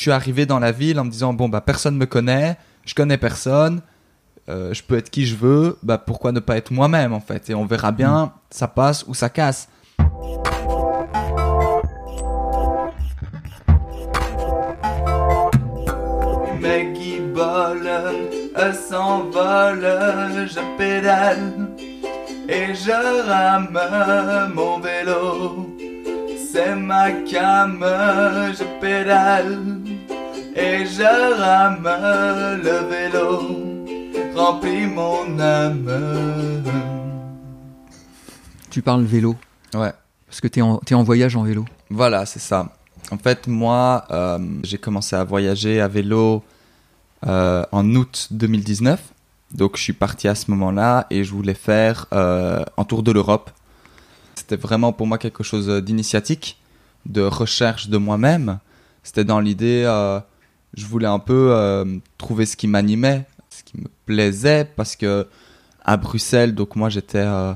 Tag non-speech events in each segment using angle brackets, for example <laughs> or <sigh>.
suis arrivé dans la ville en me disant bon bah personne me connaît, je connais personne, euh, je peux être qui je veux, bah pourquoi ne pas être moi-même en fait? Et on verra bien Mm. ça passe ou ça casse. Mes guiboles s'envolent, je pédale et je rame mon vélo. C'est ma cam, je pédale et je rame le vélo, remplis mon âme. Tu parles vélo Ouais, parce que t'es en, t'es en voyage en vélo. voilà, c'est ça. En fait, moi, euh, j'ai commencé à voyager à vélo euh, en août 2019. Donc, je suis parti à ce moment-là et je voulais faire euh, un tour de l'Europe. C'était vraiment pour moi quelque chose d'initiatique, de recherche de moi-même. C'était dans l'idée, euh, je voulais un peu euh, trouver ce qui m'animait, ce qui me plaisait, parce que à Bruxelles, donc moi j'étais euh,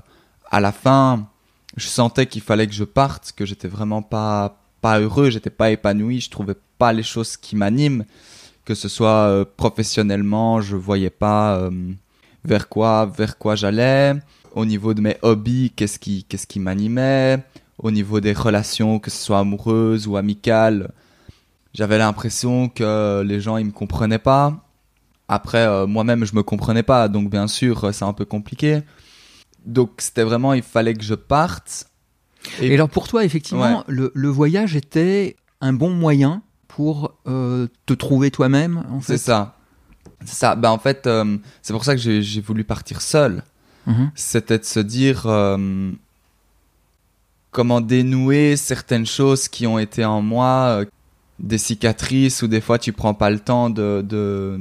à la fin, je sentais qu'il fallait que je parte, que j'étais vraiment pas pas heureux, j'étais pas épanoui, je trouvais pas les choses qui m'animent, que ce soit euh, professionnellement, je voyais pas vers quoi vers quoi j'allais, au niveau de mes hobbies, qu'est-ce qui qu'est-ce qui m'animait, au niveau des relations, que ce soit amoureuses ou amicales, j'avais l'impression que les gens ils me comprenaient pas. Après euh, moi-même je me comprenais pas, donc bien sûr euh, c'est un peu compliqué. Donc c'était vraiment il fallait que je parte. Et, Et- alors pour toi, effectivement, Ouais. le, le voyage était un bon moyen pour euh, te trouver toi-même. En fait? C'est ça. C'est ça. Ben, en fait, euh, c'est pour ça que j'ai j'ai voulu partir seul. Mhm. C'était de se dire comment dénouer certaines choses qui ont été en moi, des cicatrices, ou des fois tu prends pas le temps de, de,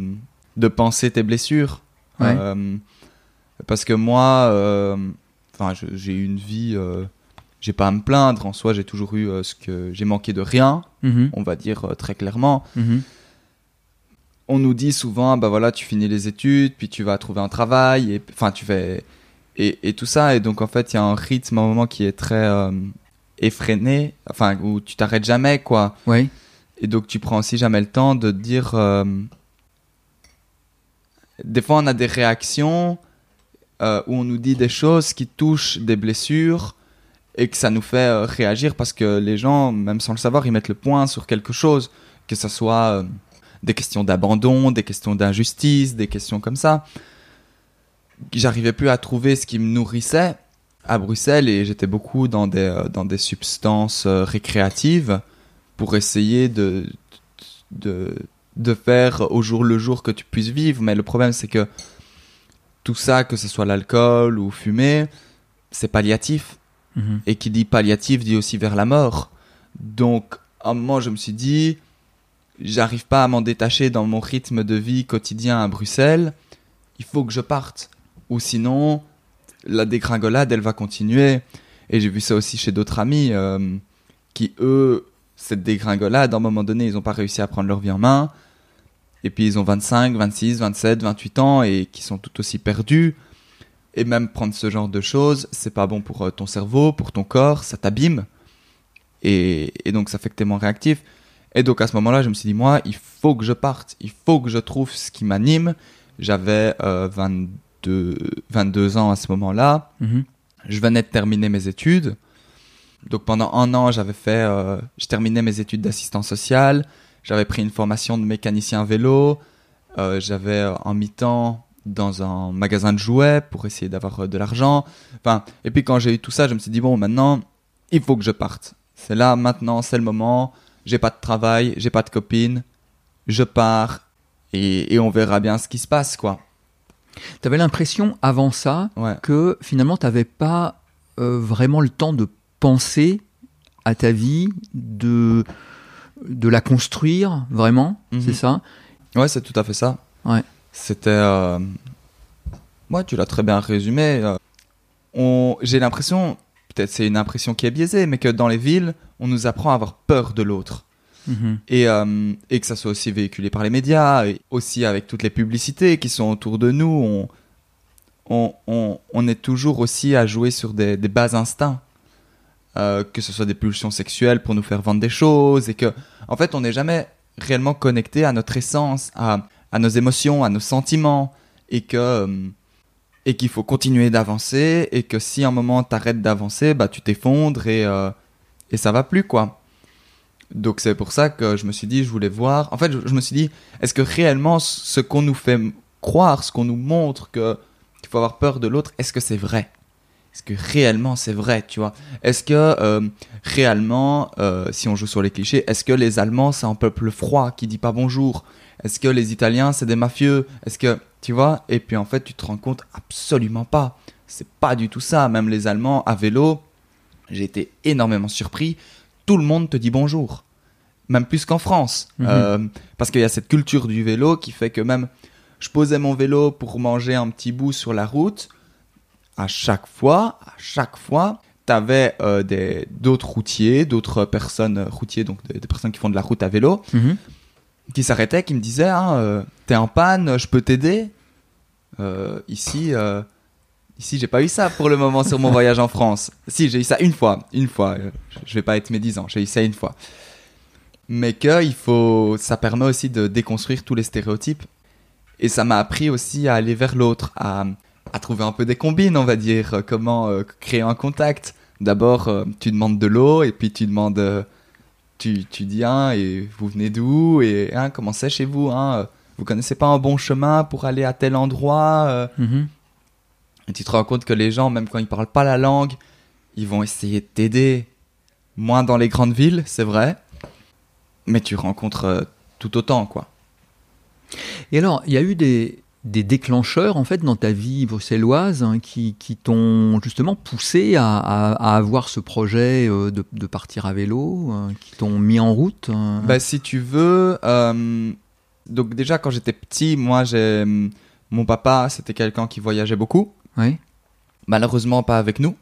de penser tes blessures. Ouais. Euh, parce que moi, euh, enfin, j'ai eu une vie, euh, j'ai pas à me plaindre. En soi, j'ai toujours eu ce que j'ai manqué de rien, Mhm. on va dire très clairement Mhm. on nous dit souvent, bah voilà, tu finis les études, puis tu vas trouver un travail, et enfin tu fais et, et tout ça, et donc en fait il y a un rythme à un moment qui est très effréné, enfin où tu t'arrêtes jamais quoi, Ouais. Et donc tu prends aussi jamais le temps de dire. euh, Des fois on a des réactions euh, où on nous dit des choses qui touchent des blessures et que ça nous fait euh, réagir parce que les gens, même sans le savoir, ils mettent le point sur quelque chose, que ce soit des questions d'abandon, des questions d'injustice, des questions comme ça. J'arrivais plus à trouver ce qui me nourrissait à Bruxelles et j'étais beaucoup dans des, dans des substances récréatives pour essayer de, de, de faire au jour le jour que tu puisses vivre. Mais le problème, c'est que tout ça, que ce soit l'alcool ou fumer, c'est palliatif. Mhm. Et qui dit palliatif dit aussi vers la mort. Donc, à un moment, je me suis dit, j'arrive pas à m'en détacher dans mon rythme de vie quotidien à Bruxelles. Il faut que je parte. Ou sinon, la dégringolade, elle va continuer. Et j'ai vu ça aussi chez d'autres amis euh, qui, eux, cette dégringolade, à un moment donné, ils n'ont pas réussi à prendre leur vie en main. Et puis ils ont 25, 26, 27, 28 ans et qui sont tout aussi perdus. Et même prendre ce genre de choses, c'est pas bon pour euh, ton cerveau, pour ton corps, ça t'abîme. Et, et donc ça fait que t'es moins réactif. Et donc à ce moment-là, je me suis dit, moi, il faut que je parte, il faut que je trouve ce qui m'anime. J'avais euh, 22, 22 ans à ce moment-là. Mhm. Je venais de terminer mes études. Donc pendant un an, j'avais fait, euh, je terminais mes études d'assistant social. J'avais pris une formation de mécanicien vélo. Euh, j'avais euh, en mi-temps dans un magasin de jouets pour essayer d'avoir euh, de l'argent. Enfin, et puis quand j'ai eu tout ça, je me suis dit bon, maintenant, il faut que je parte. C'est là, maintenant, c'est le moment. J'ai pas de travail, j'ai pas de copine. Je pars et, et on verra bien ce qui se passe, quoi. T'avais l'impression avant ça Ouais. que finalement t'avais pas euh, vraiment le temps de penser à ta vie, de de la construire vraiment, Mhm. c'est ça? Ouais, c'est tout à fait ça. Ouais. C'était. Euh... Ouais, tu l'as très bien résumé. euh, On... J'ai l'impression, peut-être c'est une impression qui est biaisée, mais que dans les villes, on nous apprend à avoir peur de l'autre. Mhm. Et, euh, et que ça soit aussi véhiculé par les médias, et aussi avec toutes les publicités qui sont autour de nous. On, on, on, on est toujours aussi à jouer sur des, des bas instincts. Euh, que ce soit des pulsions sexuelles pour nous faire vendre des choses, et que, en fait, on n'est jamais réellement connecté à notre essence, à, nos émotions, à nos sentiments, et que euh, et qu'il faut continuer d'avancer, et que si un moment t'arrêtes d'avancer, bah tu t'effondres et euh, et ça va plus quoi. Donc c'est pour ça que je me suis dit, je voulais voir. En fait, je, je me suis dit, est-ce que réellement ce qu'on nous fait croire, ce qu'on nous montre que qu'il faut avoir peur de l'autre, est-ce que c'est vrai? Est-ce que réellement c'est vrai, tu vois? Est-ce que euh, réellement, euh, si on joue sur les clichés, est-ce que les Allemands c'est un peuple froid qui dit pas bonjour? Est-ce que les Italiens c'est des mafieux? Est-ce que tu vois? Et puis en fait, tu te rends compte absolument pas. C'est pas du tout ça. Même les Allemands à vélo, j'ai été énormément surpris. Tout le monde te dit bonjour, même plus qu'en France, Mhm. Euh, parce qu'il y a cette culture du vélo qui fait que même je posais mon vélo pour manger un petit bout sur la route. À chaque fois, à chaque fois, t'avais euh, des d'autres routiers, d'autres personnes euh, routiers, donc des, des personnes qui font de la route à vélo, Mhm. qui s'arrêtaient, qui me disaient ah, euh, T'es en panne, je peux t'aider? Euh, Ici, euh, ici j'ai pas eu ça pour le moment sur mon <laughs> voyage en France. Si, j'ai eu ça une fois, une fois. euh, je vais pas être médisant, j'ai eu ça une fois. Mais que il faut, ça permet aussi de déconstruire tous les stéréotypes. Et ça m'a appris aussi à aller vers l'autre, à, à trouver un peu des combines, on va dire, euh, comment euh, créer un contact. D'abord, euh, tu demandes de l'eau, et puis tu demandes, euh, tu, tu dis, hein, et vous venez d'où, et hein, comment c'est chez vous, hein, vous connaissez pas un bon chemin pour aller à tel endroit, Mhm. et tu te rends compte que les gens, même quand ils parlent pas la langue, ils vont essayer de t'aider. Moins dans les grandes villes, c'est vrai, mais tu rencontres tout autant, quoi. Et alors, il y a eu des, des déclencheurs en fait dans ta vie bruxelloise hein, qui, qui t'ont justement poussé à, à- à avoir ce projet euh, de, de partir à vélo, euh, qui t'ont mis en route. euh. Bah, si tu veux, euh, donc déjà quand j'étais petit, moi, j'ai mon papa, c'était quelqu'un qui voyageait beaucoup. Malheureusement pas avec nous.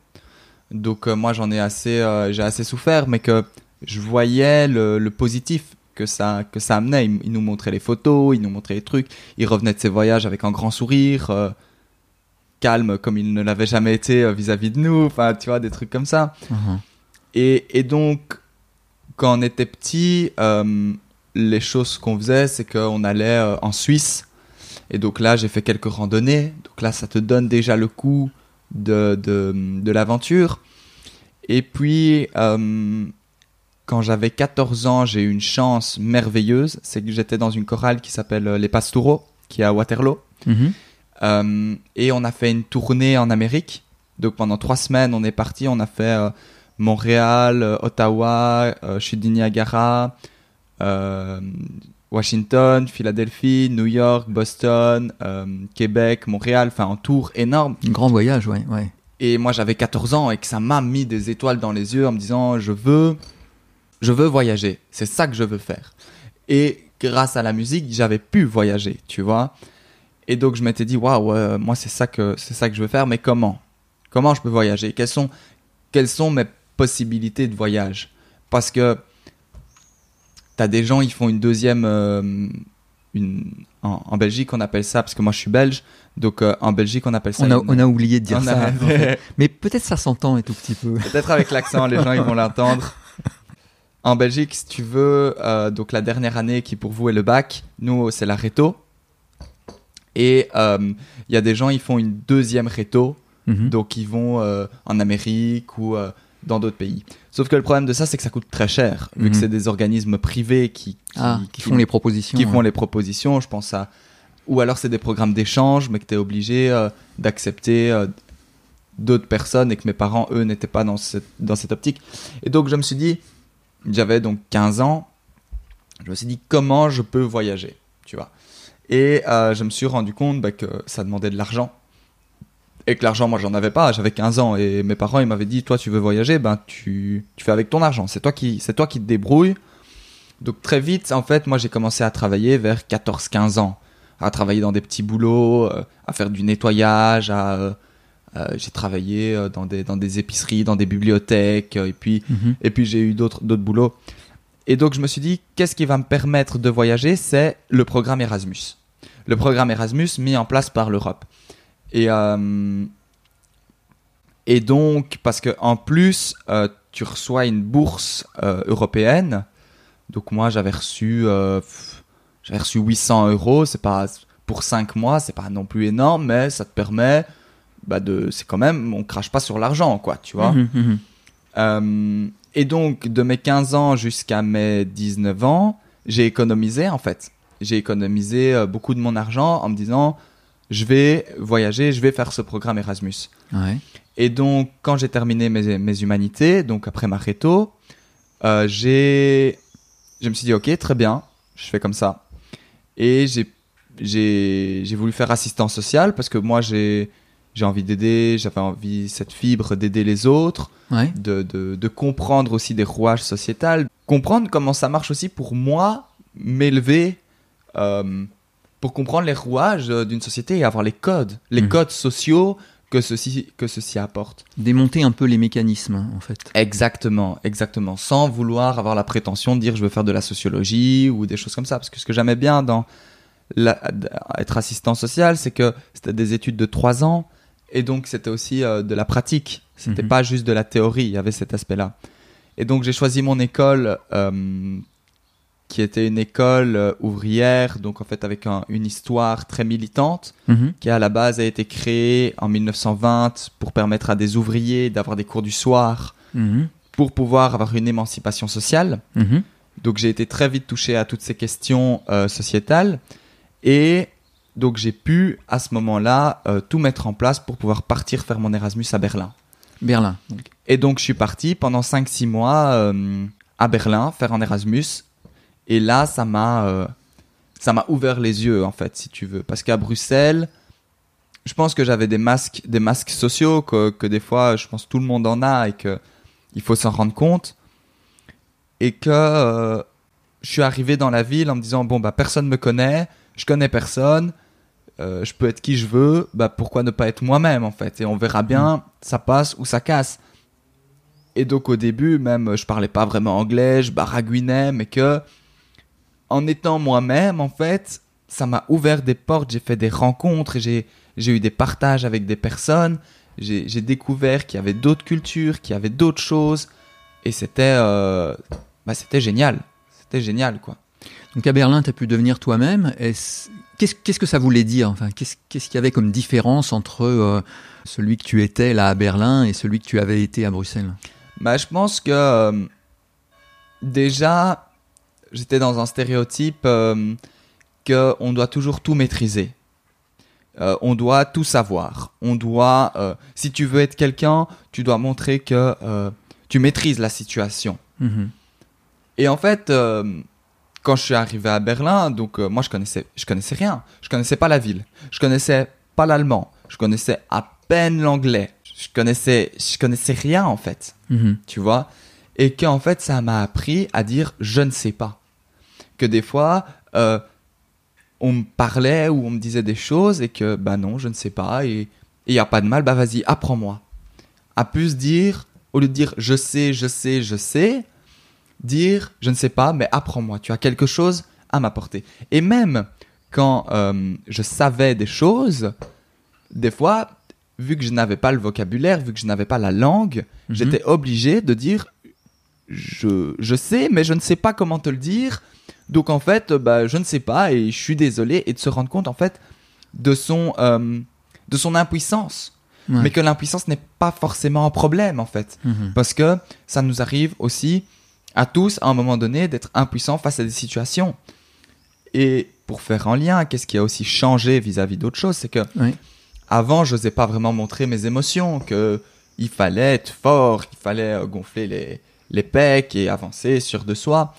Donc euh, moi j'en ai assez, j'ai assez souffert, mais que je voyais le, le positif que ça, que ça amenait. Il, il nous montrait les photos, il nous montrait les trucs. Il revenait de ses voyages avec un grand sourire, euh, calme comme il ne l'avait jamais été euh, vis-à-vis de nous. Enfin, tu vois, des trucs comme ça. Mhm. Et, et donc, quand on était petit, euh, les choses qu'on faisait, c'est qu'on allait euh, en Suisse. Et donc là, j'ai fait quelques randonnées. Donc là, ça te donne déjà le coup de, de, de l'aventure. Et puis, quand j'avais 14 ans, j'ai eu une chance merveilleuse. C'est que j'étais dans une chorale qui s'appelle euh, Les Pastoureaux, qui est à Waterloo. Mhm. Euh, et on a fait une tournée en Amérique. Donc pendant trois semaines, on est parti. On a fait euh, Montréal, euh, Ottawa, chute du Niagara, euh, Washington, Philadelphie, New York, Boston, Québec, Montréal. Enfin, un tour énorme. Un grand voyage, ouais. ouais. Et moi, j'avais 14 ans et que ça m'a mis des étoiles dans les yeux en me disant, je veux, je veux voyager. C'est ça que je veux faire. Et grâce à la musique, j'avais pu voyager, tu vois. Et donc, je m'étais dit, waouh, euh, moi, c'est ça que, c'est ça que je veux faire, mais comment? Comment je peux voyager? Quelles sont, quelles sont mes possibilités de voyage? Parce que t'as des gens, ils font une deuxième, euh, une, en, en Belgique, on appelle ça, parce que moi, je suis belge. Donc, euh, en Belgique, on appelle ça. On a, une- on a oublié de dire ça. a- en fait. Mais peut-être ça s'entend un tout petit peu. Peut-être avec l'accent, les gens ils vont l'entendre. <laughs> En Belgique, si tu veux, euh, donc la dernière année qui pour vous est le bac, nous c'est la réto. Et euh, il y a des gens, ils font une deuxième réto, Mhm. donc ils vont euh, en Amérique ou euh, dans d'autres pays. Sauf que le problème de ça, c'est que ça coûte très cher, vu que Mhm. c'est des organismes privés qui, qui, Ah, qui font les propositions. qui font les propositions. Je pense à. Ou alors c'est des programmes d'échange, mais que tu es obligé euh, d'accepter euh, d'autres personnes et que mes parents, eux, n'étaient pas dans cette, dans cette optique. Et donc je me suis dit, j'avais donc 15 ans, je me suis dit comment je peux voyager, tu vois? Et euh, je me suis rendu compte bah, que ça demandait de l'argent. Et que l'argent, moi, j'en avais pas. J'avais 15 ans et mes parents, ils m'avaient dit, toi, tu veux voyager, ben tu, tu fais avec ton argent. C'est toi qui, c'est toi qui te débrouilles. Donc très vite, en fait, moi, j'ai commencé à travailler vers 14-15 ans, à travailler dans des petits boulots, euh, à faire du nettoyage, à euh, j'ai travaillé euh, dans des dans des épiceries, dans des bibliothèques, euh, et puis Mhm. et puis j'ai eu d'autres d'autres boulots. Et donc je me suis dit, qu'est-ce qui va me permettre de voyager? C'est le programme Erasmus. Le programme Erasmus mis en place par l'Europe. Et, euh, et donc, parce que en plus, euh, tu reçois une bourse européenne. Donc moi, j'avais reçu, j'avais reçu 800 euros. C'est pas pour 5 mois, c'est pas non plus énorme, mais ça te permet bah de, c'est quand même, on crache pas sur l'argent, quoi, tu vois. Mhm, mhm. Euh, et donc, de mes 15 ans jusqu'à mes 19 ans, j'ai économisé en fait. J'ai économisé euh, beaucoup de mon argent en me disant, je vais voyager, je vais faire ce programme Erasmus. Ouais. Et donc, quand j'ai terminé mes, mes humanités, donc après ma réto, euh, j'ai, je me suis dit, ok, très bien, je fais comme ça. Et j'ai, j'ai, j'ai voulu faire assistant social parce que moi, j'ai, j'ai envie d'aider, j'avais envie, cette fibre d'aider les autres, Ouais. de, de, de comprendre aussi des rouages sociétals, comprendre comment ça marche aussi pour moi, m'élever, euh, pour comprendre les rouages euh, d'une société et avoir les codes, les Mhm. codes sociaux que ceci, que ceci apporte. Démonter un peu les mécanismes, hein, en fait. Exactement, exactement. Sans vouloir avoir la prétention de dire je veux faire de la sociologie ou des choses comme ça. Parce que ce que j'aimais bien dans la- être assistant social, c'est que c'était des études de trois ans et donc c'était aussi euh, de la pratique. C'était Mhm. pas juste de la théorie, il y avait cet aspect-là. Et donc j'ai choisi mon école euh, qui était une école euh, ouvrière, donc en fait avec un- une histoire très militante Mhm. qui à la base a été créé en 1920 pour permettre à des ouvriers d'avoir des cours du soir Mhm. pour pouvoir avoir une émancipation sociale. Mhm. Donc j'ai été très vite touché à toutes ces questions euh, sociétales et donc j'ai pu à ce moment-là euh, tout mettre en place pour pouvoir partir faire mon Erasmus à Berlin. Berlin. donc. Et donc je suis parti pendant 5-6 mois euh, à Berlin faire un Erasmus et là ça m'a euh, ça m'a ouvert les yeux en fait si tu veux parce qu'à Bruxelles je pense que j'avais des masques des masques sociaux que, que des fois je pense tout le monde en a et que il faut s'en rendre compte et que je suis arrivé dans la ville en me disant bon bah personne me connaît je connais personne euh, je peux être qui je veux bah pourquoi ne pas être moi-même en fait? Et on verra bien ça passe ou ça casse. Et donc au début même je parlais pas vraiment anglais je baragouinais mais que en étant moi-même en fait ça m'a ouvert des portes j'ai fait des rencontres et j'ai j'ai eu des partages avec des personnes. J'ai j'ai découvert qu'il y avait d'autres cultures qu'il y avait d'autres choses. Et c'était euh, bah, c'était génial. C'était génial quoi Donc à Berlin, tu as pu devenir toi-même. Est-ce- Qu'est-ce que ça voulait dire enfin, Qu'est-ce qu'il y avait comme différence entre euh, celui que tu étais là à Berlin et celui que tu avais été à Bruxelles? Bah, je pense que euh, déjà, j'étais dans un stéréotype euh, que on doit toujours tout maîtriser. Euh, on doit tout savoir. On doit, euh, si tu veux être quelqu'un, tu dois montrer que euh, tu maîtrises la situation. Mhm. Et en fait, quand je suis arrivé à Berlin, donc euh, moi je connaissais, je connaissais rien. Je connaissais pas la ville. Je connaissais pas l'allemand. Je connaissais à peine l'anglais. Je connaissais, je connaissais rien en fait Mhm. tu vois? Et qu'en fait ça m'a appris à dire je ne sais pas que des fois euh, on me parlait ou on me disait des choses et que bah non je ne sais pas et il y a pas de mal bah vas-y apprends-moi à plus dire au lieu de dire je sais je sais je sais dire je ne sais pas mais apprends-moi tu as quelque chose à m'apporter et même quand euh, je savais des choses des fois vu que je n'avais pas le vocabulaire vu que je n'avais pas la langue Mhm. j'étais obligé de dire je, je sais, mais je ne sais pas comment te le dire. Donc en fait, bah, je ne sais pas et je suis désolé et de se rendre compte en fait de son, euh, de son impuissance. Ouais. Mais que l'impuissance n'est pas forcément un problème en fait. Mhm. Parce que ça nous arrive aussi à tous à un moment donné d'être impuissants face à des situations. Et pour faire en lien, qu'est-ce qui a aussi changé vis-à-vis d'autres choses, c'est que Oui. avant, je n'osais pas vraiment montrer mes émotions, que il fallait être fort, qu'il fallait euh, gonfler les, les pecs et avancer sûr de soi.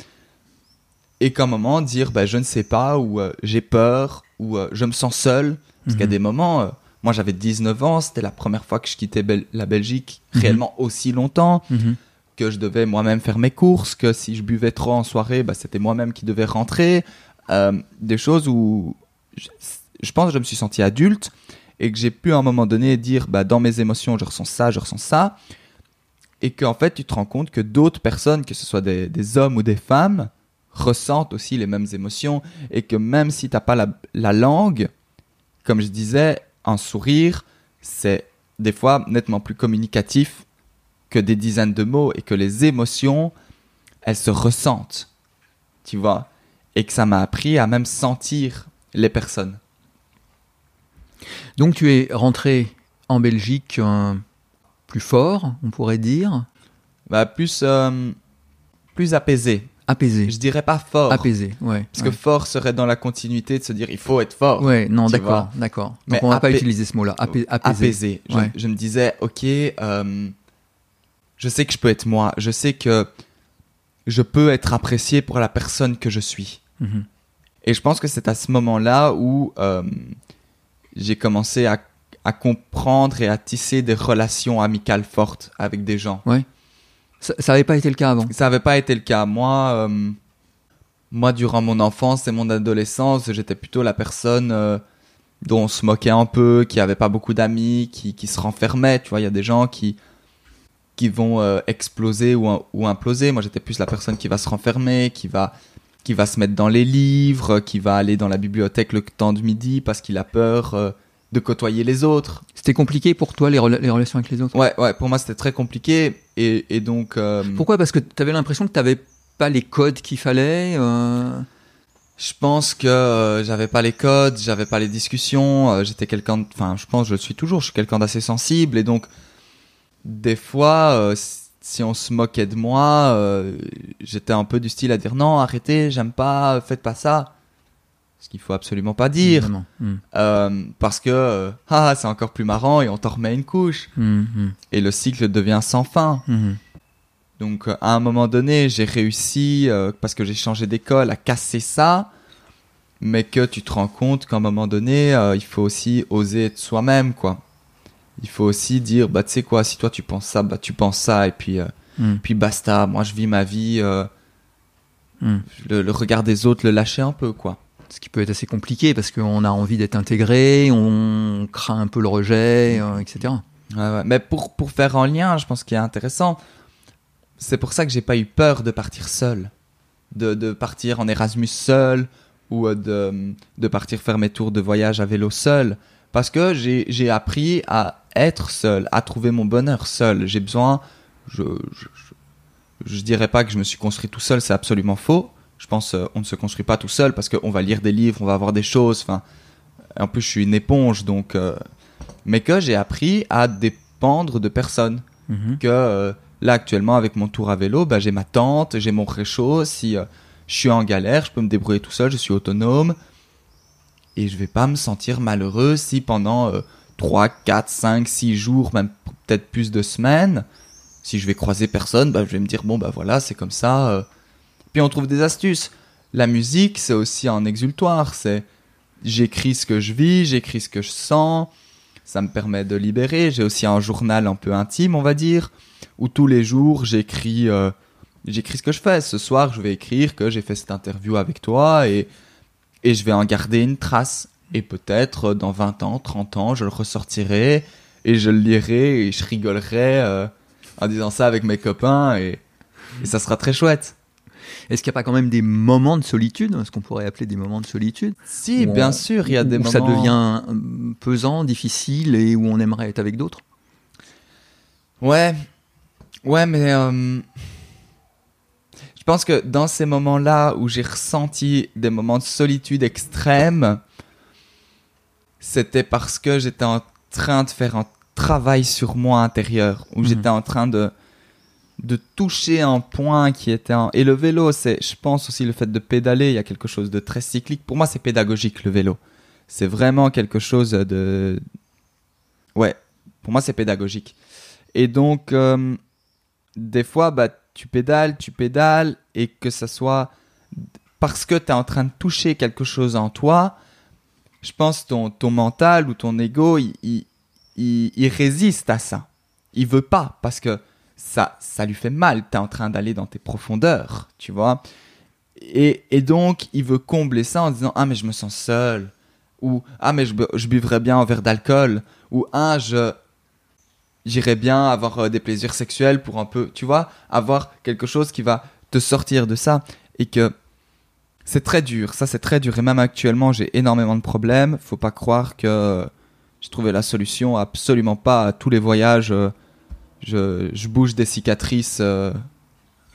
Et qu'à un moment, dire bah, je ne sais pas, ou euh, j'ai peur, ou euh, je me sens seul. Parce a Mhm. des moments, euh, moi j'avais 19 ans, c'était la première fois que je quittais Bel- la Belgique Mhm. réellement aussi longtemps Mhm. Que je devais moi-même faire mes courses, que si je buvais trop en soirée, bah, c'était moi-même qui devais rentrer. Euh, des choses où je, pense que je me suis senti adulte et que j'ai pu à un moment donné dire bah, dans mes émotions, je ressens ça, je ressens ça. Et qu'en fait, tu te rends compte que d'autres personnes, que ce soit des, hommes ou des femmes, ressentent aussi les mêmes émotions et que même si tu n'as pas la langue, comme je disais, un sourire, c'est des fois nettement plus communicatif que des dizaines de mots et que les émotions, elles se ressentent. tu vois, et que ça m'a appris à même sentir les personnes. Donc tu es rentré en Belgique euh, plus fort, on pourrait dire. Bah, plus, euh, plus apaisé. Apaisé. Je dirais pas fort. Apaisé, ouais. Parce que fort serait dans la continuité de se dire il faut être fort. Ouais, non, d'accord, d'accord. Donc Mais on va pas utiliser ce mot-là. Apais- apaisé. apaisé. Je, Ouais. je me disais, ok, euh, je sais que je peux être moi. Je sais que je peux être apprécié pour la personne que je suis. Mhm. Et je pense que c'est à ce moment-là où euh, j'ai commencé à, à comprendre et à tisser des relations amicales fortes avec des gens. Ça n'avait pas été le cas avant. Ça n'avait pas été le cas. Moi, euh, moi, durant mon enfance et mon adolescence, j'étais plutôt la personne euh, dont on se moquait un peu, qui avait pas beaucoup d'amis, qui, qui se renfermait. Tu vois, il y a des gens qui qui vont euh, exploser ou, ou imploser. Moi, j'étais plus la personne qui va se renfermer, qui va qui va se mettre dans les livres, qui va aller dans la bibliothèque le temps de midi parce qu'il a peur euh, de côtoyer les autres. C'était compliqué pour toi les, rela- les relations avec les autres? Ouais, ouais. Pour moi, c'était très compliqué et, et donc. euh, Pourquoi? Parce que tu avais l'impression que tu n'avais pas les codes qu'il fallait. euh, Je pense que j'avais pas les codes, j'avais pas les discussions, j'étais quelqu'un, de- enfin, je pense, je le suis toujours, je suis quelqu'un d'assez sensible et donc des fois, euh, si- on se moquait de moi, euh, j'étais un peu du style à dire non, arrêtez, j'aime pas, faites pas ça, ce qu'il faut absolument pas dire, évidemment. Mm. euh, parce que ah, c'est encore plus marrant et on t'en remet une couche Mm, mm, et le cycle devient sans fin. Donc à un moment donné, j'ai réussi, parce que j'ai changé d'école, à casser ça, mais que tu te rends compte qu'à un moment donné, il faut aussi oser être soi-même, quoi. Il faut aussi dire, bah tu sais quoi, si toi tu penses ça, bah tu penses ça, et puis, euh, Mm. puis basta, moi je vis ma vie, euh, Mm. le, le regard des autres, le lâcher un peu, quoi. Ce qui peut être assez compliqué parce qu'on a envie d'être intégré, on craint un peu le rejet, euh, etc. Ouais, ouais. Mais pour, pour faire en lien, je pense qu'il est intéressant, c'est pour ça que j'ai pas eu peur de partir seul. De, de partir en Erasmus seul ou de, de partir faire mes tours de voyage à vélo seul. Parce que j'ai appris à être seul, à trouver mon bonheur seul. J'ai besoin. Je, je, je, je dirais pas que je me suis construit tout seul, c'est absolument faux. Je pense euh, on ne se construit pas tout seul parce qu'on va lire des livres, on va voir des choses. Enfin, en plus, je suis une éponge, donc. euh, mais que j'ai appris à dépendre de personne. Mhm. Que euh, là, actuellement, avec mon tour à vélo, bah, j'ai ma tente, j'ai mon réchaud. Si euh, je suis en galère, je peux me débrouiller tout seul, je suis autonome. Et je vais pas me sentir malheureux si pendant euh, 3, 4, 5, 6 jours, même peut-être plus de semaines, si je vais croiser personne, bah, je vais me dire, bon, bah voilà, c'est comme ça. euh. Puis on trouve des astuces. La musique, c'est aussi un exultoire. C'est j'écris ce que je vis, j'écris ce que je sens. Ça me permet de libérer. J'ai aussi un journal un peu intime, on va dire, où tous les jours j'écris, euh, j'écris ce que je fais. Ce soir, je vais écrire que j'ai fait cette interview avec toi et et je vais en garder une trace. Et peut-être euh, dans 20 ans, 30 ans, je le ressortirai et je le lirai et je rigolerai euh, en disant ça avec mes copains et, et ça sera très chouette. Est-ce qu'il n'y a pas quand même des moments de solitude, ce qu'on pourrait appeler des moments de solitude? Si, Où on- bien sûr, il y a des où moments. ça devient euh, pesant, difficile et où on aimerait être avec d'autres? Ouais, ouais, mais euh, je pense que dans ces moments-là où j'ai ressenti des moments de solitude extrême, c'était parce que j'étais en train de faire un travail sur moi intérieur, où Mhm. j'étais en train de de toucher un point qui était un... et le vélo c'est je pense aussi le fait de pédaler il y a quelque chose de très cyclique. Pour moi c'est pédagogique le vélo. C'est vraiment quelque chose de ouais pour moi c'est pédagogique. Et donc, euh, des fois, bah, tu pédales, tu pédales, et que ça soit parce que tu es en train de toucher quelque chose en toi, je pense ton, ton mental ou ton ego, il, il, résiste à ça. Il veut pas, parce que ça, ça lui fait mal. Tu es en train d'aller dans tes profondeurs, tu vois. Et, et donc, il veut combler ça en disant Ah, mais je me sens seul. Ou Ah, mais je, je buvrais bien un verre d'alcool. Ou Ah, je, j'irais bien avoir euh, des plaisirs sexuels pour un peu, tu vois, avoir quelque chose qui va te sortir de ça. Et que c'est très dur, ça c'est très dur. Et même actuellement j'ai énormément de problèmes, faut pas croire que j'ai trouvé la solution, absolument pas à tous les voyages, euh, je, bouge des cicatrices euh,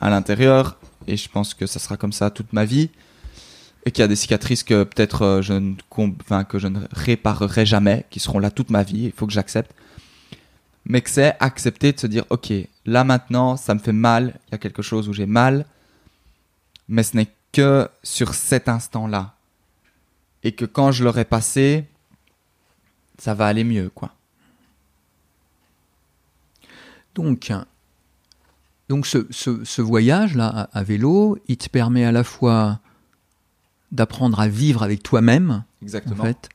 à l'intérieur et je pense que ça sera comme ça toute ma vie. Et qu'il y a des cicatrices que peut-être je ne réparerai jamais, qui seront là toute ma vie, il faut que j'accepte. Mais que c'est accepter de se dire OK, là maintenant, ça me fait mal, il y a quelque chose où j'ai mal, mais ce n'est que sur cet instant-là. Et que quand je l'aurai passé, ça va aller mieux, quoi. Donc, donc ce, voyage-là à, vélo, il te permet à la fois d'apprendre à vivre avec toi-même. Exactement. En fait.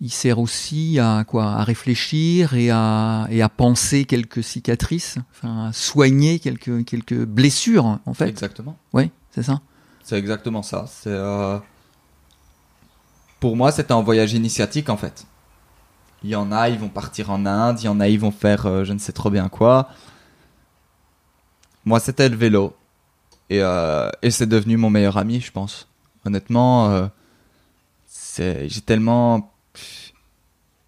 Il sert aussi à quoi? À réfléchir et à, et à penser quelques cicatrices, enfin à soigner quelques, quelques blessures, en fait. Exactement. Oui, c'est ça. C'est exactement ça. C'est euh, pour moi, c'était un voyage initiatique en fait. Il y en a, ils vont partir en Inde, il y en a, ils vont faire euh, je ne sais trop bien quoi. Moi, c'était le vélo. Et, euh, et c'est devenu mon meilleur ami, je pense. Honnêtement, j'ai tellement.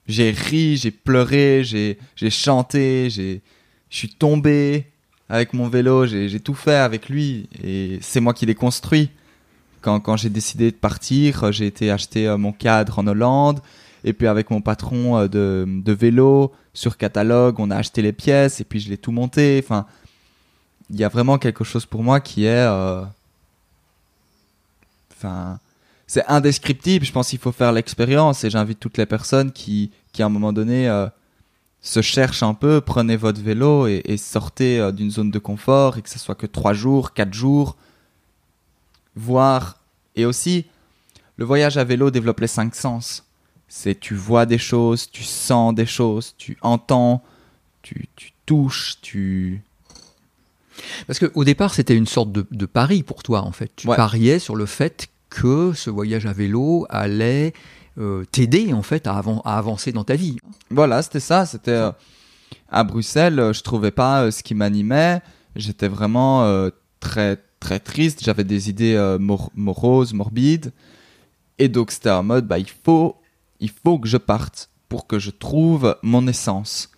J'ai ri, j'ai pleuré, j'ai chanté, je suis tombé avec mon vélo, j'ai tout fait avec lui. Et c'est moi qui l'ai construit. Quand, quand j'ai décidé de partir, j'ai été acheter euh, mon cadre en Hollande. Et puis avec mon patron euh, de, de vélo, sur catalogue, on a acheté les pièces et puis je l'ai tout monté. Enfin, il y a vraiment quelque chose pour moi qui est. Euh, enfin, c'est indescriptible. Je pense qu'il faut faire l'expérience et j'invite toutes les personnes qui, qui à un moment donné, euh, se cherchent un peu. Prenez votre vélo et, sortez euh, d'une zone de confort et que ce soit que trois jours, quatre jours. Voir. Et aussi, le voyage à vélo développe les cinq sens. C'est tu vois des choses, tu sens des choses, tu entends, tu, tu touches, tu parce qu'au départ, c'était une sorte de, pari pour toi, en fait. Tu pariais sur le fait que ce voyage à vélo allait euh, t'aider, en fait, à, avancer dans ta vie. Voilà, c'était ça. C'était euh, à Bruxelles, euh, je trouvais pas ce qui m'animait. J'étais vraiment très, très triste. J'avais des idées moroses, morbides. Et donc, c'était en mode, bah, il faut, il faut que je parte pour que je trouve mon essence.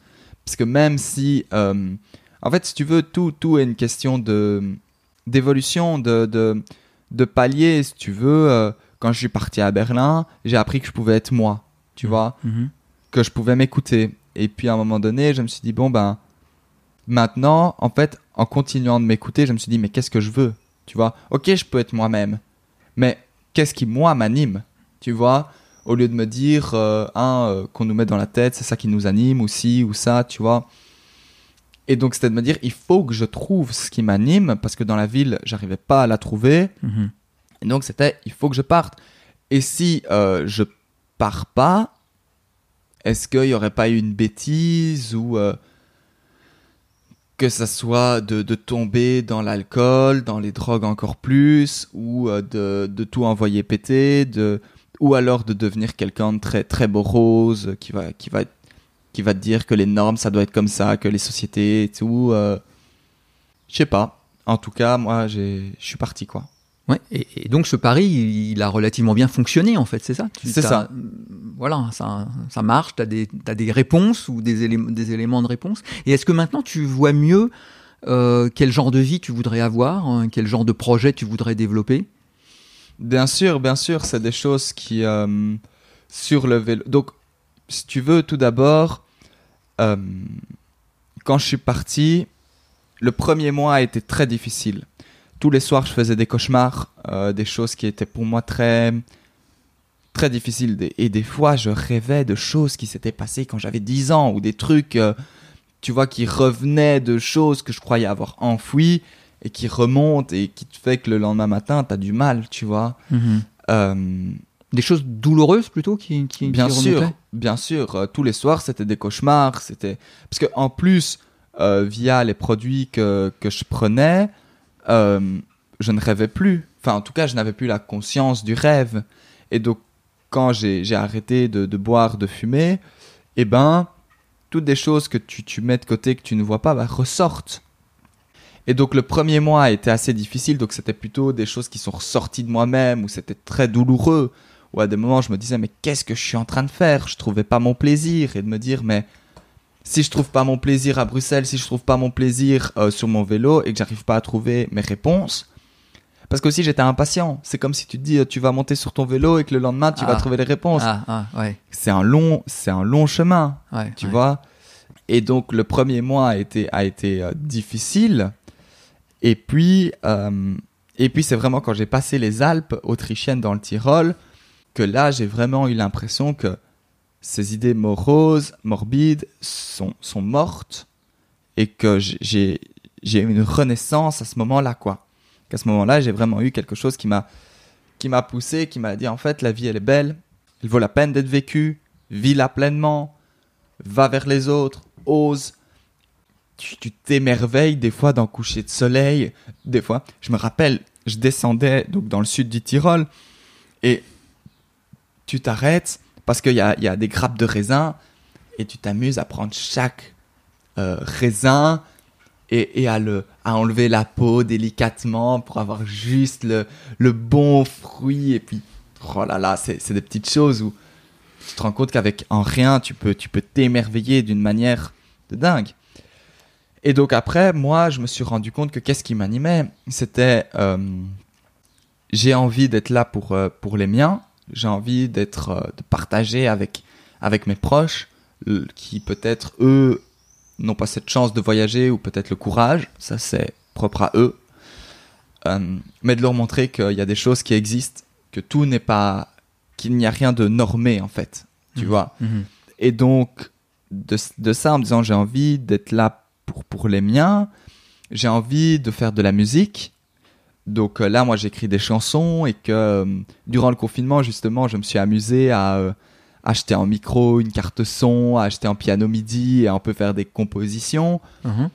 Parce que même si en fait, si tu veux, tout, tout est une question de d'évolution, de, de, palier. Si tu veux, euh, quand je suis parti à Berlin, j'ai appris que je pouvais être moi, tu mmh. vois, mmh. que je pouvais m'écouter. Et puis à un moment donné, je me suis dit, bon, ben, maintenant, en fait, en continuant de m'écouter, je me suis dit, mais qu'est-ce que je veux Tu vois, ok, je peux être moi-même, mais qu'est-ce qui, moi, m'anime Tu vois? Au lieu de me dire, euh, euh, qu'on nous met dans la tête, c'est ça qui nous anime, ou ci, ou ça, tu vois? Et donc, c'était de me dire, il faut que je trouve ce qui m'anime, parce que dans la ville, j'arrivais pas à la trouver. Mhm. Et donc, c'était, il faut que je parte. Et si euh, je pars pas, est-ce qu'il n'y aurait pas eu une bêtise ou euh, que ça soit de, de tomber dans l'alcool, dans les drogues encore plus, ou euh, de, de, tout envoyer péter, de, ou alors de devenir quelqu'un de très, très rose qui va, qui va être qui va te dire que les normes, ça doit être comme ça, que les sociétés et tout. Euh, je sais pas. En tout cas, moi, je suis parti, quoi. Ouais, et, donc ce pari, il, a relativement bien fonctionné, en fait, c'est ça? C'est ça. Voilà, ça, ça marche, tu as, as, des réponses ou des, éléments, des éléments de réponse. Et est-ce que maintenant tu vois mieux euh, quel genre de vie tu voudrais avoir, hein, quel genre de projet tu voudrais développer? Bien sûr, bien sûr, c'est des choses qui... Euh, sur le vélo... Donc, si tu veux, tout d'abord, euh, quand je suis parti, le premier mois a été très difficile. Tous les soirs, je faisais des cauchemars, euh, des choses qui étaient pour moi très très difficiles. Et des fois, je rêvais de choses qui s'étaient passées quand j'avais 10 ans, ou des trucs, euh, tu vois, qui revenaient de choses que je croyais avoir enfouies, et qui remontent, et qui te fait que le lendemain matin, tu as du mal, tu vois. Mm-hmm. Des choses douloureuses plutôt qui, qui bien sûr, bien sûr. Euh, tous les soirs, c'était des cauchemars. C'était parce que en plus, euh, via les produits que, que je prenais, euh, je ne rêvais plus. Enfin, en tout cas, je n'avais plus la conscience du rêve. Et donc, quand j'ai arrêté de, de, boire, de fumer, eh ben, toutes des choses que tu, tu mets de côté que tu ne vois pas bah, ressortent. Et donc le premier mois a été assez difficile, donc c'était plutôt des choses qui sont ressorties de moi-même, où c'était très douloureux où à des moments je me disais mais qu'est-ce que je suis en train de faire? Je trouvais pas mon plaisir et de me dire mais si je trouve pas mon plaisir à Bruxelles, si je trouve pas mon plaisir euh, sur mon vélo et que j'arrive pas à trouver mes réponses, Parce qu'aussi j'étais impatient. C'est comme si tu te dis, euh, tu vas monter sur ton vélo et que le lendemain tu vas Ah. trouver les réponses. Ah, ah, ouais, C'est un long, c'est un long chemin, ouais. tu ouais. vois. Et donc le premier mois a été, a été euh, difficile. Et puis, euh, et puis c'est vraiment quand j'ai passé les Alpes autrichiennes dans le Tyrol que là j'ai vraiment eu l'impression que ces idées moroses, morbides sont, sont mortes et que j'ai- eu une renaissance à ce moment-là quoi. Qu'à ce moment-là j'ai vraiment eu quelque chose qui m'a poussé, qui m'a dit en fait la vie elle est belle, elle vaut la peine d'être vécue, vis-la pleinement, va vers les autres, ose. Tu t'émerveilles des fois d'un coucher de soleil, des fois. Je me rappelle, je descendais donc dans le sud du Tyrol et tu t'arrêtes parce qu'il y a, des grappes de raisin et tu t'amuses à prendre chaque euh, raisin et, à, le, à enlever la peau délicatement pour avoir juste le, bon fruit. Et puis, oh là là, c'est c'est des petites choses où tu te rends compte qu'avec en rien, tu peux tu peux t'émerveiller d'une manière de dingue. Et donc après, moi, je me suis rendu compte que qu'est-ce qui m'animait? C'était euh, j'ai envie d'être là pour, euh, pour les miens, j'ai envie d'être euh, de partager avec, avec mes proches euh, qui peut-être eux n'ont pas cette chance de voyager ou peut-être le courage, ça c'est propre à eux. Euh, mais de leur montrer qu'il y a des choses qui existent, que tout n'est pas qu'il n'y a rien de normé en fait, tu Mhm. vois? Mhm. Et donc, de, de ça, en me disant j'ai envie d'être là pour, pour les miens, j'ai envie de faire de la musique. Donc euh, là, moi, j'écris des chansons et que euh, durant le confinement, justement, je me suis amusé à euh, acheter un micro, une carte son, à acheter un piano MIDI et un peu faire des compositions. Mhm.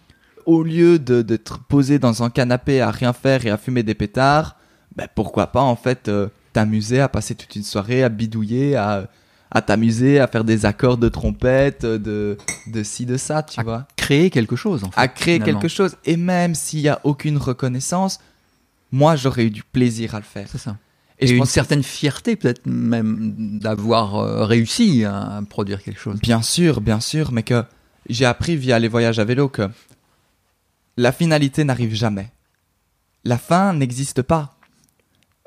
Au lieu de d'être posé dans un canapé à rien faire et à fumer des pétards, ben, pourquoi pas en fait euh, t'amuser à passer toute une soirée à bidouiller, à, à t'amuser, à faire des accords de trompette, de, de ci, de ça, tu Ah, vois. Créer quelque chose, en fait. À créer finalement. quelque chose. Et même s'il n'y a aucune reconnaissance, moi j'aurais eu du plaisir à le faire. C'est ça. Et, Et, je une pense que- certaine fierté, peut-être même, d'avoir euh, réussi à produire quelque chose. Bien sûr, bien sûr, mais que j'ai appris via les voyages à vélo que la finalité n'arrive jamais. La fin n'existe pas.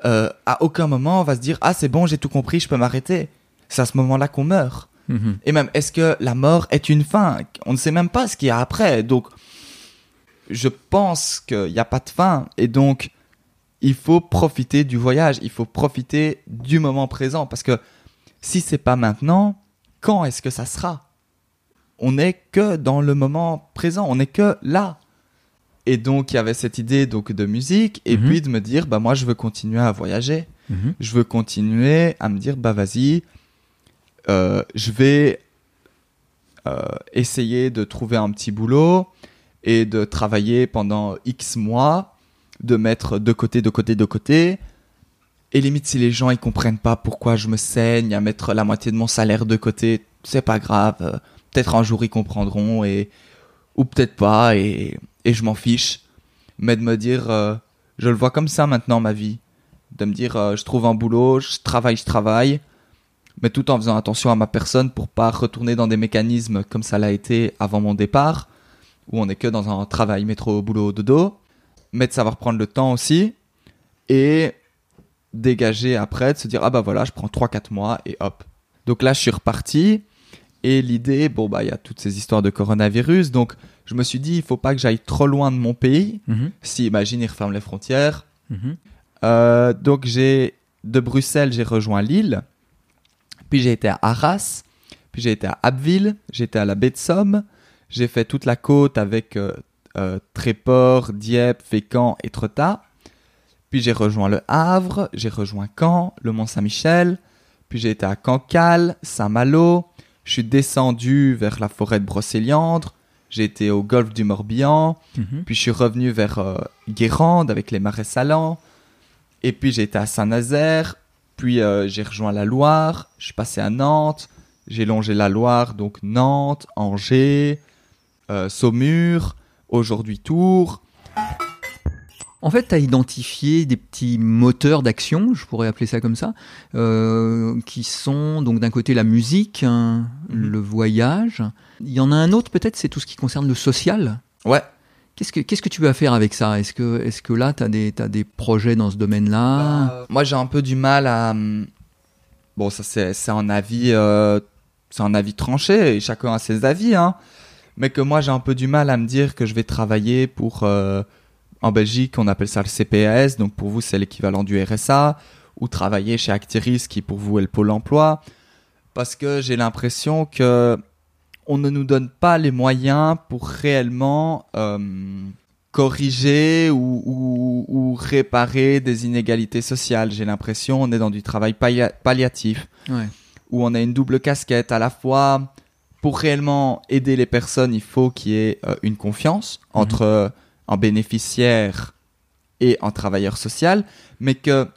Euh, à aucun moment on va se dire ah c'est bon j'ai tout compris je peux m'arrêter. C'est à ce moment-là qu'on meurt. Mhm. Et même est-ce que la mort est une fin? On ne sait même pas ce qu'il y a après. Donc je pense qu'il n'y a pas de fin et donc il faut profiter du voyage. Il faut profiter du moment présent parce que si c'est pas maintenant, quand est-ce que ça sera? On n'est que dans le moment présent, on n'est que là. Et donc il y avait cette idée donc de musique et Mhm. puis de me dire bah moi je veux continuer à voyager, Mhm. je veux continuer à me dire bah vas-y, euh, je vais euh, essayer de trouver un petit boulot et de travailler pendant X mois, de mettre de côté, de côté, de côté. Et limite, si les gens ils comprennent pas pourquoi je me saigne à mettre la moitié de mon salaire de côté, c'est pas grave. euh, Peut-être un jour ils comprendront et ou peut-être pas et, et je m'en fiche. Mais de me dire, euh, je le vois comme ça maintenant ma vie, de me dire, euh, je trouve un boulot, je travaille, je travaille, mais tout en faisant attention à ma personne pour pas retourner dans des mécanismes comme ça l'a été avant mon départ, où on est que dans un travail métro, boulot, dodo, mais de savoir prendre le temps aussi et dégager après, de se dire ah bah voilà, je prends 3-4 mois et hop. Donc là, je suis reparti et l'idée, bon bah il y a toutes ces histoires de coronavirus, donc je me suis dit il faut pas que j'aille trop loin de mon pays. Mhm. Si imagine ils referment les frontières, Mhm. euh, donc j'ai de Bruxelles, j'ai rejoint Lille, puis j'ai été à Arras, puis j'ai été à Abbeville, j'ai été à la baie de Somme, j'ai fait toute la côte avec euh, euh, Tréport, Dieppe, Fécamp et. Puis j'ai rejoint le Havre, j'ai rejoint Caen, le Mont Saint-Michel, puis j'ai été à Cancale, Saint-Malo, je suis descendu vers la forêt de Brocéliande, j'ai été au golfe du Morbihan, Mhm. puis je suis revenu vers euh, Guérande avec les marais salants. Et puis j'ai été à Saint-Nazaire. Puis euh, j'ai rejoint la Loire. Je suis passé à Nantes. J'ai longé la Loire, donc Nantes, Angers, euh, Saumur, aujourd'hui Tours. En fait, tu as identifié des petits moteurs d'action, je pourrais appeler ça comme ça, euh, qui sont donc d'un côté la musique, hein, Mhm. le voyage. Il y en a un autre peut-être, c'est tout ce qui concerne le social. Ouais. Qu'est-ce que, qu'est-ce que tu vas faire avec ça? Est-ce que, est-ce que là, tu as des, des projets dans ce domaine-là? Bah, moi, j'ai un peu du mal à. hum, Bon, ça, c'est c'est un avis. euh, C'est un avis tranché, et chacun a ses avis, hein. Mais que moi, j'ai un peu du mal à me dire que je vais travailler pour. euh, En Belgique, on appelle ça le CPAS, donc pour vous, c'est l'équivalent du RSA, ou travailler chez Actiris, qui pour vous est le Pôle emploi. Parce que j'ai l'impression que. On ne nous donne pas les moyens pour réellement euh, corriger ou, ou- ou réparer des inégalités sociales. J'ai l'impression on est dans du travail pallia- palliatif Ouais. où on a une double casquette. À la fois, pour réellement aider les personnes, il faut qu'il y ait euh, une confiance entre euh, un bénéficiaire et un travailleur social, mais que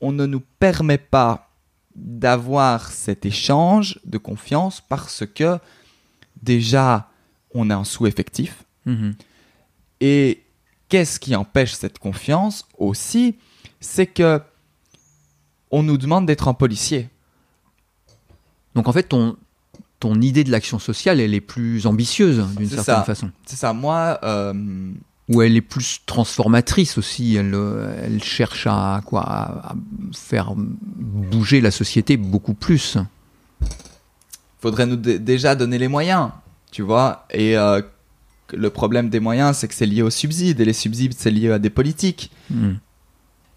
on ne nous permet pas d'avoir cet échange de confiance parce que déjà on a un sous-effectif. Mhm. Et qu'est-ce qui empêche cette confiance aussi? C'est que on nous demande d'être un policier. Donc en fait, ton, ton idée de l'action sociale, elle est plus ambitieuse d'une C'est certaine ça. façon. C'est ça, moi, euh, Ou elle est plus transformatrice aussi. Elle, euh, elle cherche à quoi à, faire bouger la société beaucoup plus. faudrait nous dé- déjà donner les moyens, tu vois. Et euh, le problème des moyens, c'est que c'est lié aux subsides, et les subsides, c'est lié à des politiques. Mhm.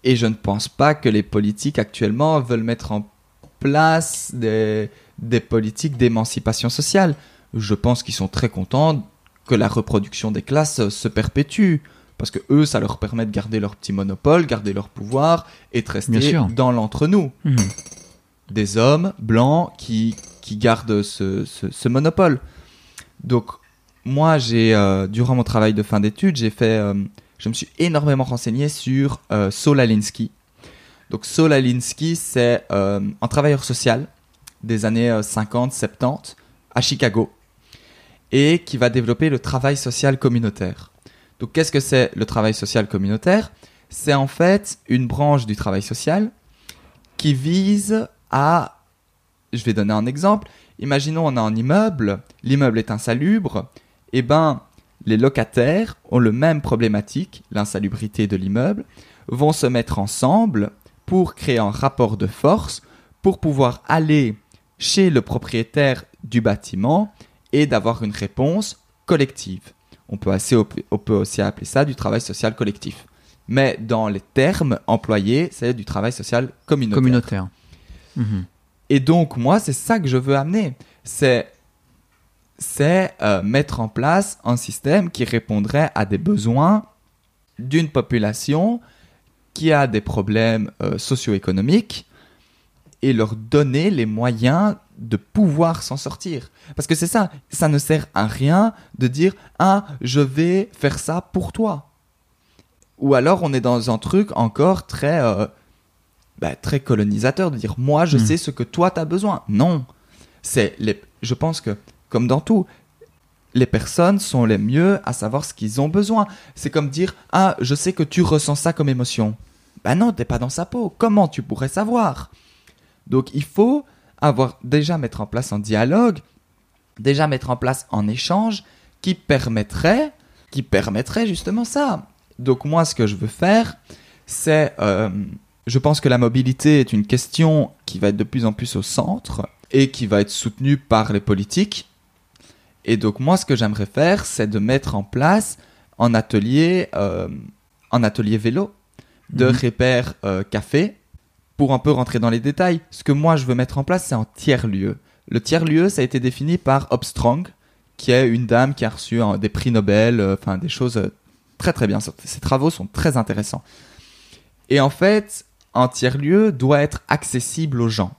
Et je ne pense pas que les politiques actuellement veulent mettre en place des, des politiques d'émancipation sociale. Je pense qu'ils sont très contents que la reproduction des classes euh, se perpétue. Parce que eux, ça leur permet de garder leur petit monopole, garder leur pouvoir et de rester dans l'entre-nous. Mhm. Des hommes blancs qui, qui gardent ce, ce- ce monopole. Donc, moi, j'ai, euh, durant mon travail de fin d'études, j'ai fait, euh, je me suis énormément renseigné sur euh, Alinsky. Donc, Saul Alinsky, c'est un travailleur social des années euh, 50-70 à Chicago et qui va développer le travail social communautaire. Donc, qu'est-ce que c'est le travail social communautaire? C'est en fait une branche du travail social qui vise à, je vais donner un exemple, imaginons on a un immeuble, l'immeuble est insalubre, et ben les locataires ont le même problématique, l'insalubrité de l'immeuble, vont se mettre ensemble pour créer un rapport de force pour pouvoir aller chez le propriétaire du bâtiment et d'avoir une réponse collective. On peut, assez, on peut aussi appeler ça du travail social collectif. Mais dans les termes employés, c'est du travail social communautaire. Communautaire. Mhm. Et donc, moi, c'est ça que je veux amener. C'est c'est euh, mettre en place un système qui répondrait à des besoins d'une population qui a des problèmes euh, socio-économiques et leur donner les moyens de pouvoir s'en sortir. Parce que c'est ça, ça ne sert à rien de dire ah je vais faire ça pour toi. Ou alors on est dans un truc encore très euh, bah, très colonisateur de dire moi je Mm. sais ce que toi tu as besoin. Non, c'est les je pense que comme dans tout les personnes sont les mieux à savoir ce qu'ils ont besoin. C'est comme dire ah je sais que tu ressens ça comme émotion. Bah non, t'es pas dans sa peau. Comment tu pourrais savoir? Donc il faut avoir déjà mettre en place un dialogue, déjà mettre en place un échange qui permettrait, qui permettrait justement ça. Donc moi, ce que je veux faire, c'est, euh, je pense que la mobilité est une question qui va être de plus en plus au centre et qui va être soutenue par les politiques. Et donc moi, ce que j'aimerais faire, c'est de mettre en place un atelier, euh, un atelier vélo de repère euh, café. Pour un peu rentrer dans les détails, ce que moi je veux mettre en place, c'est un tiers-lieu. Le tiers-lieu, ça a été défini par Obstrong, qui est une dame qui a reçu des prix Nobel, euh, enfin des choses euh, très très bien. Ses travaux sont très intéressants. Et en fait, un tiers-lieu doit être accessible aux gens.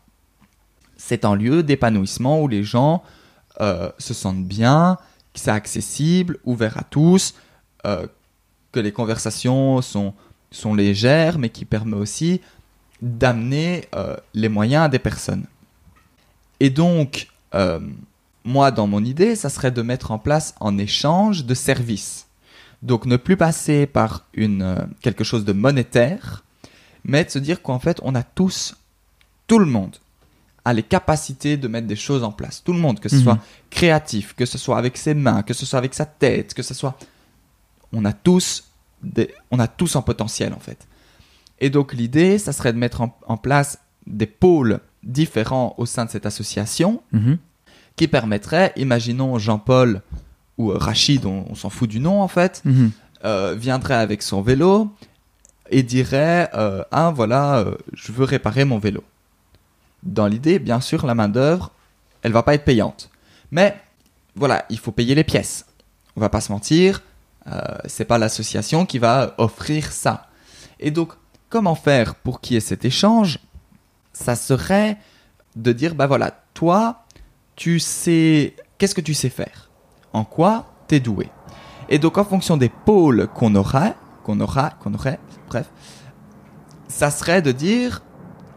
C'est un lieu d'épanouissement où les gens euh, se sentent bien, que c'est accessible, ouvert à tous, que les conversations sont légères, mais qui permet aussi d'amener euh, les moyens à des personnes. Et donc, euh, moi, dans mon idée, ça serait de mettre en place un échange de services. Donc, ne plus passer par une, euh, quelque chose de monétaire, mais de se dire qu'en fait, on a tous, tout le monde, a les capacités de mettre des choses en place. Tout le monde, que ce Mhm. soit créatif, que ce soit avec ses mains, que ce soit avec sa tête, que ce soit... on a tous, des, on a tous un potentiel en fait. Et donc l'idée, ça serait de mettre en, en place des pôles différents au sein de cette association Mhm. qui permettraient, imaginons Jean-Paul ou Rachid, on, on s'en fout du nom en fait, Mhm. euh, viendrait avec son vélo et dirait euh, ah voilà euh, je veux réparer mon vélo dans l'idée bien sûr la main d'œuvre elle va pas être payante mais voilà il faut payer les pièces on va pas se mentir euh, c'est pas l'association qui va offrir ça et donc comment faire pour qu'il y ait cet échange ça serait de dire bah voilà toi tu sais qu'est-ce que tu sais faire? En quoi t'es doué? Et donc, en fonction des pôles qu'on aura, qu'on aura, qu'on aurait, bref, ça serait de dire,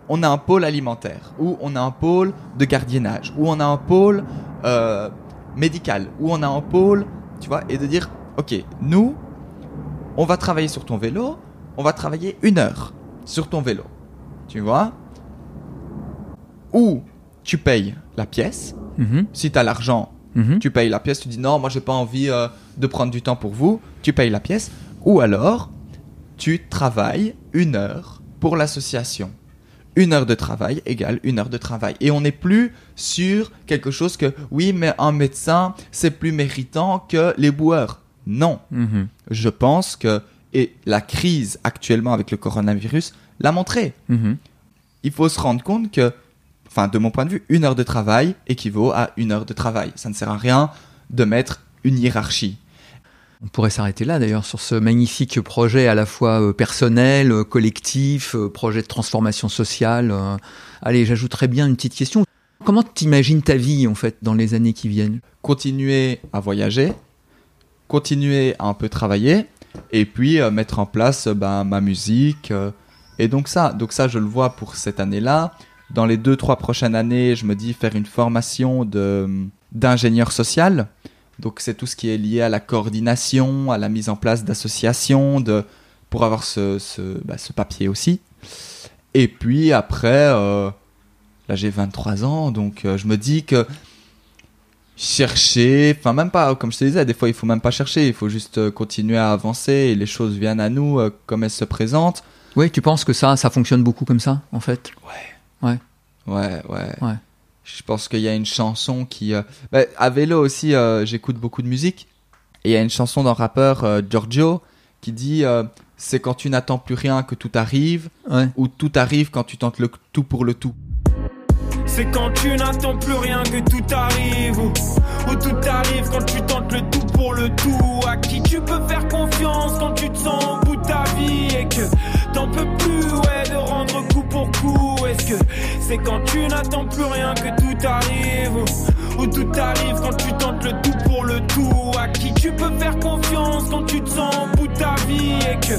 on a un pôle alimentaire, ou on a un pôle de gardiennage, ou on a un pôle euh, médical, ou on a un pôle, tu vois, et de dire, ok, nous, on va travailler sur ton vélo, on va travailler une heure sur ton vélo, tu vois, ou tu payes la pièce, Mhm. si tu as l'argent, Mhm. tu payes la pièce, tu dis non, moi j'ai pas envie euh, de prendre du temps pour vous, tu payes la pièce, ou alors tu travailles une heure pour l'association. Une heure de travail égale une heure de travail. Et on n'est plus sur quelque chose que oui, mais un médecin, c'est plus méritant que les boueurs. Non, Mhm. je pense que, et la crise actuellement avec le coronavirus l'a montré, Mhm. il faut se rendre compte que, enfin, de mon point de vue, une heure de travail équivaut à une heure de travail. Ça ne sert à rien de mettre une hiérarchie. On pourrait s'arrêter là d'ailleurs sur ce magnifique projet à la fois euh, personnel, euh, collectif, euh, projet de transformation sociale. Allez, j'ajouterais bien une petite question. Comment t'imagines ta vie en fait dans les années qui viennent? Continuer à voyager, continuer à un peu travailler, et puis euh, mettre en place euh, ben, ma musique. euh, et donc ça, donc ça, je le vois pour cette année-là. Dans les deux, trois prochaines années, je me dis faire une formation d'ingénieur social. Donc c'est tout ce qui est lié à la coordination, à la mise en place d'associations, pour avoir ce, bah, ce papier aussi. Et puis après, là j'ai 23 ans, donc je me dis que chercher, enfin même pas, comme je te disais, des fois il faut même pas chercher, il faut juste euh, continuer à avancer et les choses viennent à nous euh, comme elles se présentent. Oui, tu penses que ça, ça fonctionne beaucoup comme ça en fait? Ouais, ouais. Ouais. Je pense qu'il y a une chanson qui... euh, bah, à vélo aussi, euh, j'écoute beaucoup de musique. Et il y a une chanson d'un rappeur, Giorgio, qui dit C'est quand tu n'attends plus rien que tout arrive, Ouais. ou tout arrive quand tu tentes le tout pour le tout. C'est quand tu n'attends plus rien que tout arrive. Ou, ou tout arrive quand tu tentes le tout pour le tout. À qui tu peux faire confiance quand tu te sens au bout de ta vie et que t'en peux plus ouais de rendre coup pour coup. Est-ce que c'est quand tu n'attends plus rien que tout arrive? Ou, ou tout arrive quand tu tentes le tout pour le tout. À qui tu peux faire confiance quand tu te sens au bout de ta vie et que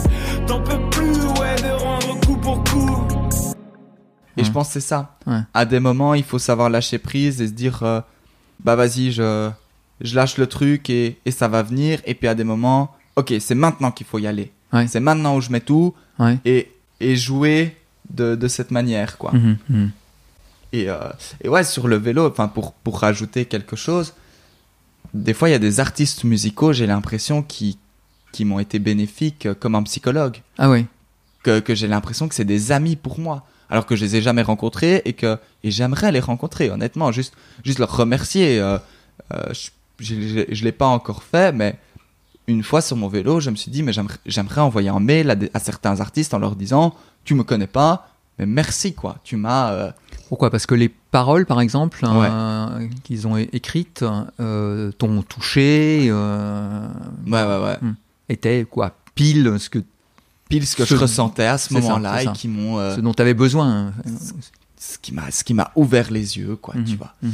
t'en peux plus ouais de rendre coup pour coup Et Ouais. je pense que c'est ça. Ouais. À des moments, il faut savoir lâcher prise et se dire euh, Bah vas-y, je, je lâche le truc et, et ça va venir. Et puis à des moments, ok, c'est maintenant qu'il faut y aller. Ouais. C'est maintenant où je mets tout et, et jouer de, de cette manière, quoi. Mhm, mhm. Et, euh, et ouais, sur le vélo, enfin pour, pour rajouter quelque chose, des fois il y a des artistes musicaux, j'ai l'impression, qui, qui m'ont été bénéfiques euh, comme un psychologue. Ah ouais. Que, que j'ai l'impression que c'est des amis pour moi. Alors que je les ai jamais rencontrés et que et j'aimerais les rencontrer, honnêtement. Juste, juste leur remercier. euh, euh, je je, je l'ai pas encore fait, mais une fois sur mon vélo, je me suis dit, mais j'aimerais- j'aimerais envoyer un mail à, des- à certains artistes en leur disant, tu me connais pas, mais merci quoi. Tu m'as euh, Pourquoi? Parce que les paroles, par exemple, euh, qu'ils ont écrites, t'ont touché, Ouais, ouais, ouais. étaient quoi pile ce que Pile ce que Ce- je ressentais à ce moment-là et ça. qui m'ont. euh, ce dont tu avais besoin. ce qui m'a ce qui m'a ouvert les yeux, quoi, tu Mhm, vois. mhm.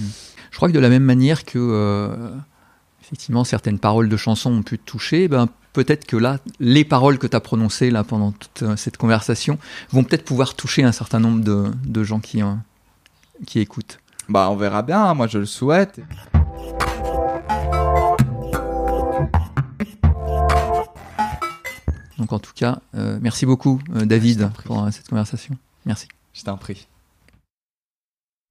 Je crois que de la même manière que euh, effectivement certaines paroles de chansons ont pu te toucher, ben peut-être que là, les paroles que tu as prononcées là pendant toute euh, cette conversation vont peut-être pouvoir toucher un certain nombre de, de gens qui, euh, qui écoutent. Bah, on verra bien, hein, moi je le souhaite. Donc en tout cas, euh, merci beaucoup euh, David pour euh, cette conversation. Merci. Je t'en prie.